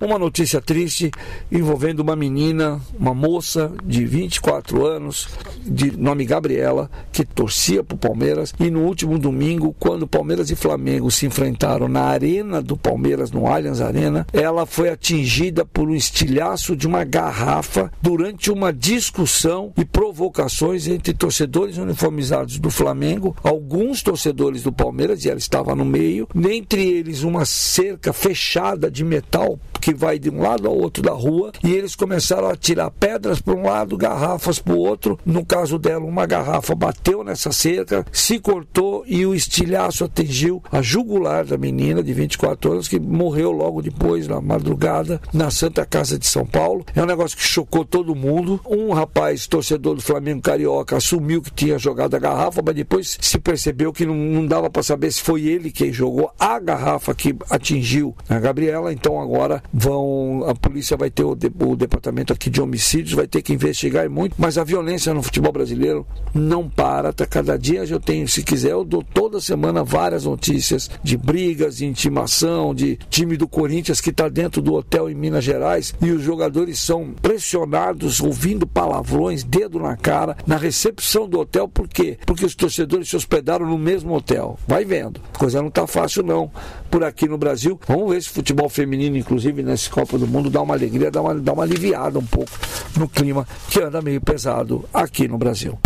Uma notícia triste envolvendo uma menina, uma moça de 24 anos, de nome Gabriela, que torcia para o Palmeiras. E no último domingo, quando Palmeiras e Flamengo se enfrentaram na arena do Palmeiras, no Allianz Arena, ela foi atingida por um estilhaço de uma garrafa durante uma discussão e provocações entre torcedores uniformizados do Flamengo, alguns torcedores do Palmeiras, e ela estava no meio, dentre eles uma cerca fechada de metal vai de um lado ao outro da rua e eles começaram a tirar pedras para um lado, garrafas para o outro. No caso dela, uma garrafa bateu nessa cerca, se cortou e o estilhaço atingiu a jugular da menina de 24 anos que morreu logo depois, na madrugada, na Santa Casa de São Paulo. É um negócio que chocou todo mundo. Um rapaz, torcedor do Flamengo Carioca, assumiu que tinha jogado a garrafa, mas depois se percebeu que não, não dava para saber se foi ele quem jogou a garrafa que atingiu a Gabriela. Então agora vão a polícia vai ter o, o departamento aqui de homicídios vai ter que investigar muito mas a violência no futebol brasileiro não para tá? Cada dia eu tenho se quiser eu dou toda semana várias notícias de brigas de intimação de time do Corinthians que está dentro do hotel em Minas Gerais e os jogadores são pressionados ouvindo palavrões dedo na cara na recepção do hotel. Por quê? Porque os torcedores se hospedaram no mesmo hotel. Vai vendo. A coisa não está fácil não por aqui no Brasil vamos ver se futebol feminino inclusive inclusive nesse Copa do Mundo, dá uma alegria, dá uma, dá uma aliviada um pouco no clima que anda meio pesado aqui no Brasil.